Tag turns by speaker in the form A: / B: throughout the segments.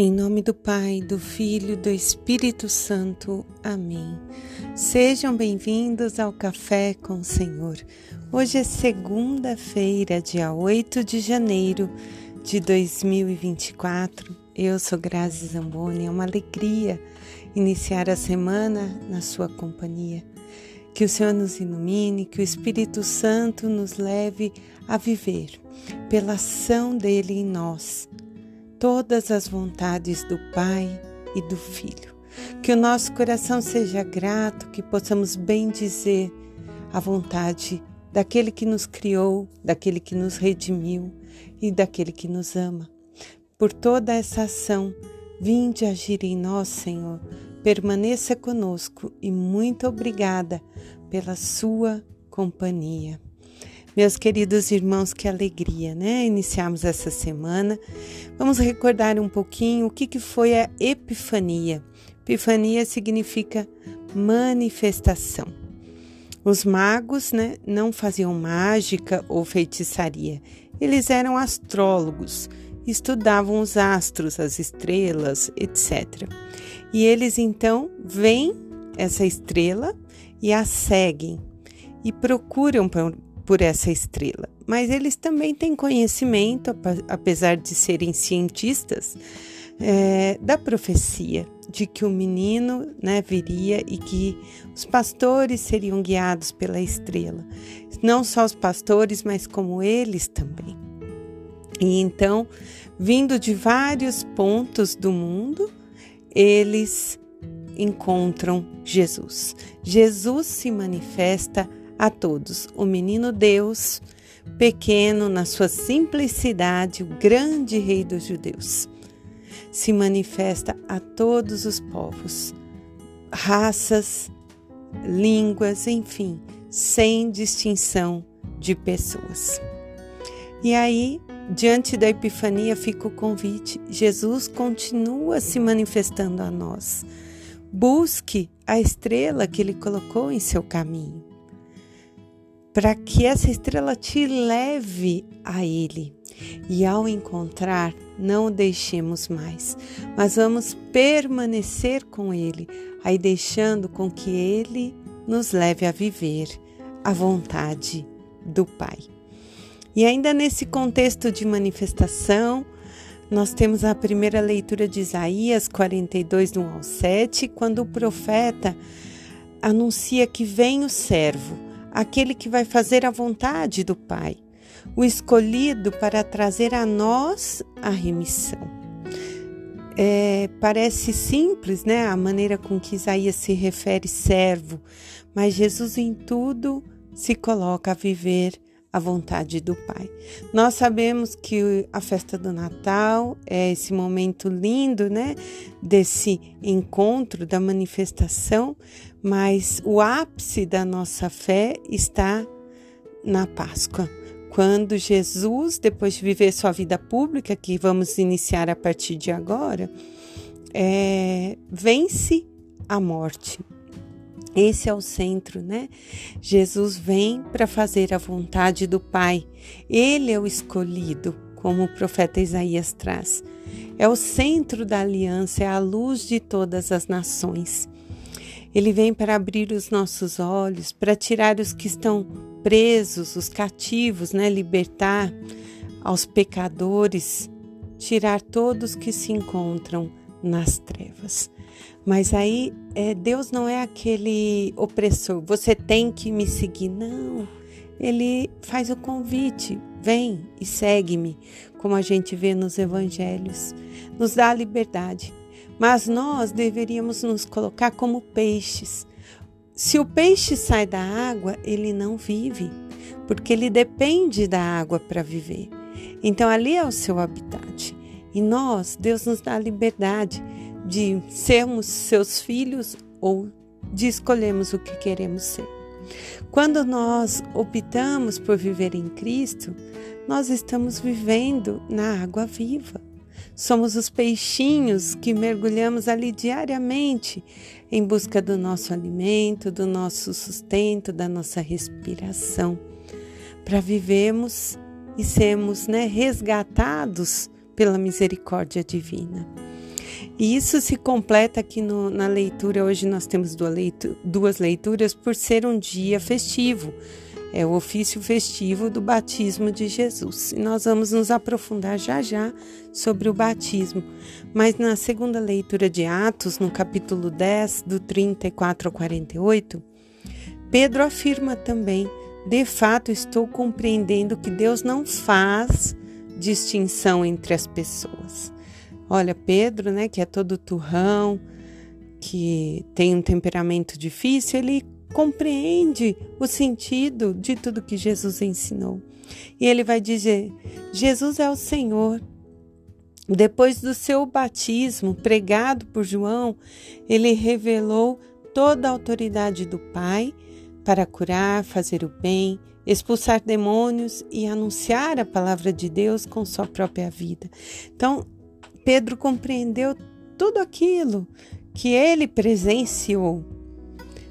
A: Em nome do Pai, do Filho do Espírito Santo. Amém. Sejam bem-vindos ao Café com o Senhor. Hoje é segunda-feira, dia 8 de janeiro de 2024. Eu sou Grazi Zamboni. É uma alegria iniciar a semana na sua companhia. Que o Senhor nos ilumine, que o Espírito Santo nos leve a viver pela ação dele em nós todas as vontades do Pai e do Filho. Que o nosso coração seja grato, que possamos bem dizer a vontade daquele que nos criou, daquele que nos redimiu e daquele que nos ama. Por toda essa ação, vinde agir em nós, Senhor. Permaneça conosco e muito obrigada pela sua companhia. Meus queridos irmãos, que alegria, né? Iniciamos essa semana. Vamos recordar um pouquinho o que, que foi a Epifania. Epifania significa manifestação. Os magos né, não faziam mágica ou feitiçaria, eles eram astrólogos, estudavam os astros, as estrelas, etc. E eles então veem essa estrela e a seguem e procuram por essa estrela. Mas eles também têm conhecimento, apesar de serem cientistas, é, da profecia de que o menino né, viria e que os pastores seriam guiados pela estrela. Não só os pastores, mas como eles também. E então, vindo de vários pontos do mundo, eles encontram Jesus. Jesus se manifesta a todos. O menino Deus, pequeno na sua simplicidade, o grande rei dos judeus, se manifesta a todos os povos, raças, línguas, enfim, sem distinção de pessoas. E aí, diante da Epifania, fica o convite: Jesus continua se manifestando a nós. Busque a estrela que ele colocou em seu caminho para que essa estrela te leve a Ele. E ao encontrar, não o deixemos mais, mas vamos permanecer com Ele, aí deixando com que Ele nos leve a viver a vontade do Pai. E ainda nesse contexto de manifestação, nós temos a primeira leitura de Isaías 42, 1 ao 7, quando o profeta anuncia que vem o servo aquele que vai fazer a vontade do Pai, o escolhido para trazer a nós a remissão. É, parece simples, né? A maneira com que Isaías se refere servo, mas Jesus em tudo se coloca a viver a vontade do Pai. Nós sabemos que a festa do Natal é esse momento lindo, né? Desse encontro, da manifestação, mas o ápice da nossa fé está na Páscoa. Quando Jesus, depois de viver sua vida pública, que vamos iniciar a partir de agora, é, vence a morte esse é o centro, né? Jesus vem para fazer a vontade do Pai. Ele é o escolhido, como o profeta Isaías traz. É o centro da aliança, é a luz de todas as nações. Ele vem para abrir os nossos olhos, para tirar os que estão presos, os cativos, né? Libertar aos pecadores, tirar todos que se encontram nas trevas. Mas aí é, Deus não é aquele opressor, você tem que me seguir. Não, ele faz o convite, vem e segue-me, como a gente vê nos evangelhos, nos dá a liberdade. Mas nós deveríamos nos colocar como peixes. Se o peixe sai da água, ele não vive, porque ele depende da água para viver. Então ali é o seu habitat. E nós, Deus nos dá a liberdade de sermos seus filhos ou de escolhermos o que queremos ser. Quando nós optamos por viver em Cristo, nós estamos vivendo na água viva. Somos os peixinhos que mergulhamos ali diariamente em busca do nosso alimento, do nosso sustento, da nossa respiração, para vivermos e sermos né, resgatados pela misericórdia divina. E isso se completa aqui no, na leitura. Hoje nós temos duas leituras por ser um dia festivo. É o ofício festivo do batismo de Jesus. E nós vamos nos aprofundar já já sobre o batismo. Mas na segunda leitura de Atos, no capítulo 10, do 34 ao 48, Pedro afirma também: de fato estou compreendendo que Deus não faz distinção entre as pessoas. Olha, Pedro, né, que é todo turrão, que tem um temperamento difícil, ele compreende o sentido de tudo que Jesus ensinou. E ele vai dizer: Jesus é o Senhor. Depois do seu batismo pregado por João, ele revelou toda a autoridade do Pai para curar, fazer o bem, expulsar demônios e anunciar a palavra de Deus com sua própria vida. Então, Pedro compreendeu tudo aquilo que ele presenciou,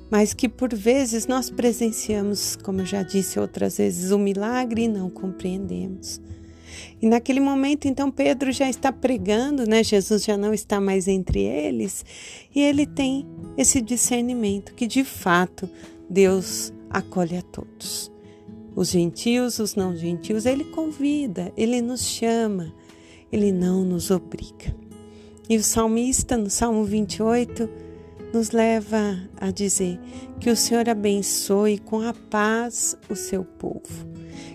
A: mas que por vezes nós presenciamos, como eu já disse outras vezes, o milagre e não compreendemos. E naquele momento, então, Pedro já está pregando, né? Jesus já não está mais entre eles, e ele tem esse discernimento que de fato Deus acolhe a todos. Os gentios, os não gentios, ele convida, ele nos chama, ele não nos obriga. E o salmista, no Salmo 28, nos leva a dizer que o Senhor abençoe com a paz o seu povo.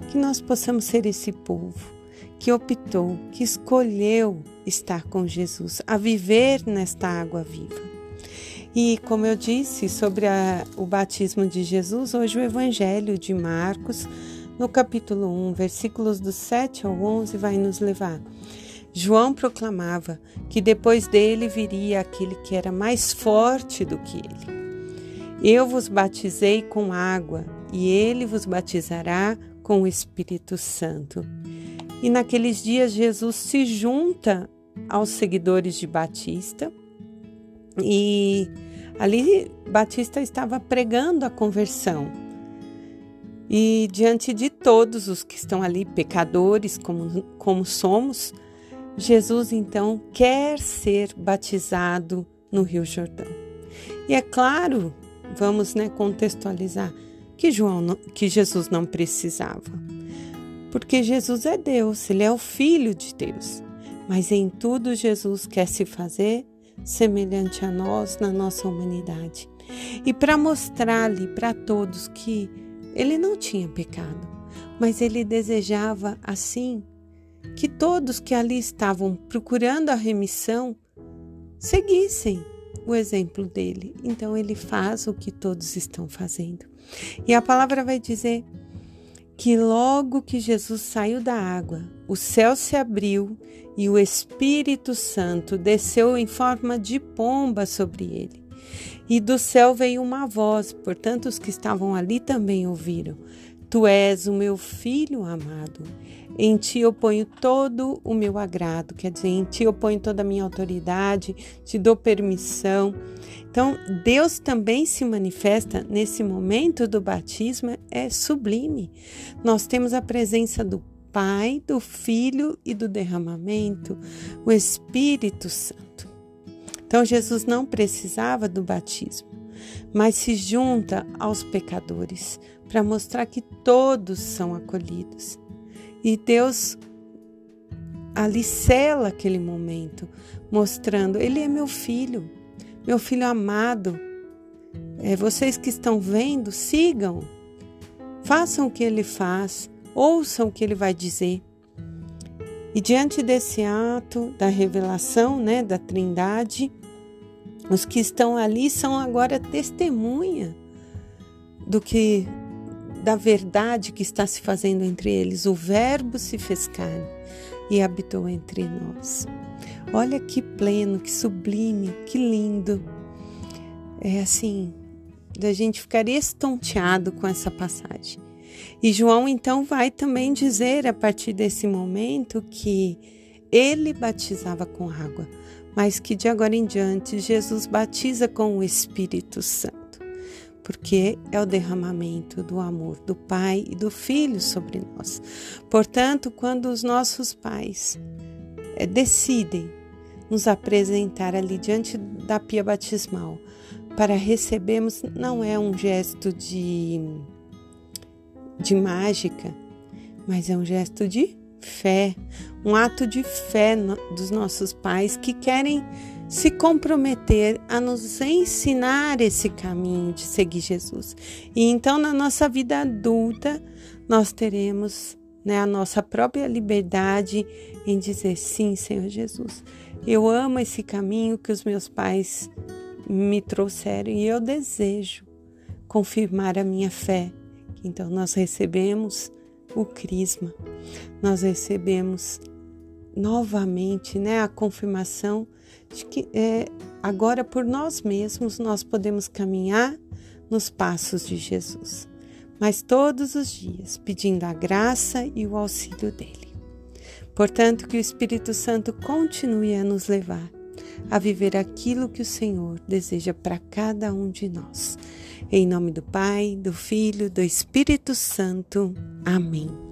A: Que nós possamos ser esse povo que optou, que escolheu estar com Jesus, a viver nesta água viva. E como eu disse sobre a, o batismo de Jesus, hoje o Evangelho de Marcos, no capítulo 1, versículos do 7 ao 11, vai nos levar João proclamava que depois dele viria aquele que era mais forte do que ele. Eu vos batizei com água, e ele vos batizará com o Espírito Santo. E naqueles dias Jesus se junta aos seguidores de Batista, e ali Batista estava pregando a conversão. E diante de todos os que estão ali, pecadores como, como somos, Jesus então quer ser batizado no Rio Jordão. E é claro, vamos né, contextualizar que João não, que Jesus não precisava. Porque Jesus é Deus, ele é o filho de Deus. Mas em tudo Jesus quer se fazer semelhante a nós na nossa humanidade. E para mostrar-lhe para todos que ele não tinha pecado, mas ele desejava assim que todos que ali estavam procurando a remissão seguissem o exemplo dele. Então ele faz o que todos estão fazendo. E a palavra vai dizer que logo que Jesus saiu da água, o céu se abriu e o Espírito Santo desceu em forma de pomba sobre ele. E do céu veio uma voz, portanto, os que estavam ali também ouviram: Tu és o meu filho amado. Em ti eu ponho todo o meu agrado, quer dizer, em ti eu ponho toda a minha autoridade, te dou permissão. Então, Deus também se manifesta nesse momento do batismo, é sublime. Nós temos a presença do Pai, do Filho e do derramamento, o Espírito Santo. Então, Jesus não precisava do batismo, mas se junta aos pecadores para mostrar que todos são acolhidos. E Deus ali cela aquele momento, mostrando: Ele é meu filho, meu filho amado. É, vocês que estão vendo, sigam, façam o que ele faz, ouçam o que ele vai dizer. E diante desse ato da revelação, né, da Trindade, os que estão ali são agora testemunha do que da verdade que está se fazendo entre eles. O Verbo se fez carne e habitou entre nós. Olha que pleno, que sublime, que lindo. É assim, da gente ficar estonteado com essa passagem. E João então vai também dizer a partir desse momento que ele batizava com água, mas que de agora em diante Jesus batiza com o Espírito Santo porque é o derramamento do amor do Pai e do Filho sobre nós. Portanto, quando os nossos pais é, decidem nos apresentar ali diante da pia batismal para recebermos não é um gesto de, de mágica, mas é um gesto de fé, um ato de fé dos nossos pais que querem se comprometer a nos ensinar esse caminho de seguir Jesus. E então, na nossa vida adulta, nós teremos né, a nossa própria liberdade em dizer sim, Senhor Jesus. Eu amo esse caminho que os meus pais me trouxeram e eu desejo confirmar a minha fé. Então, nós recebemos o crisma, nós recebemos novamente né, a confirmação de que é, agora por nós mesmos nós podemos caminhar nos passos de Jesus, mas todos os dias pedindo a graça e o auxílio dele. Portanto, que o Espírito Santo continue a nos levar a viver aquilo que o Senhor deseja para cada um de nós. Em nome do Pai, do Filho, do Espírito Santo. Amém.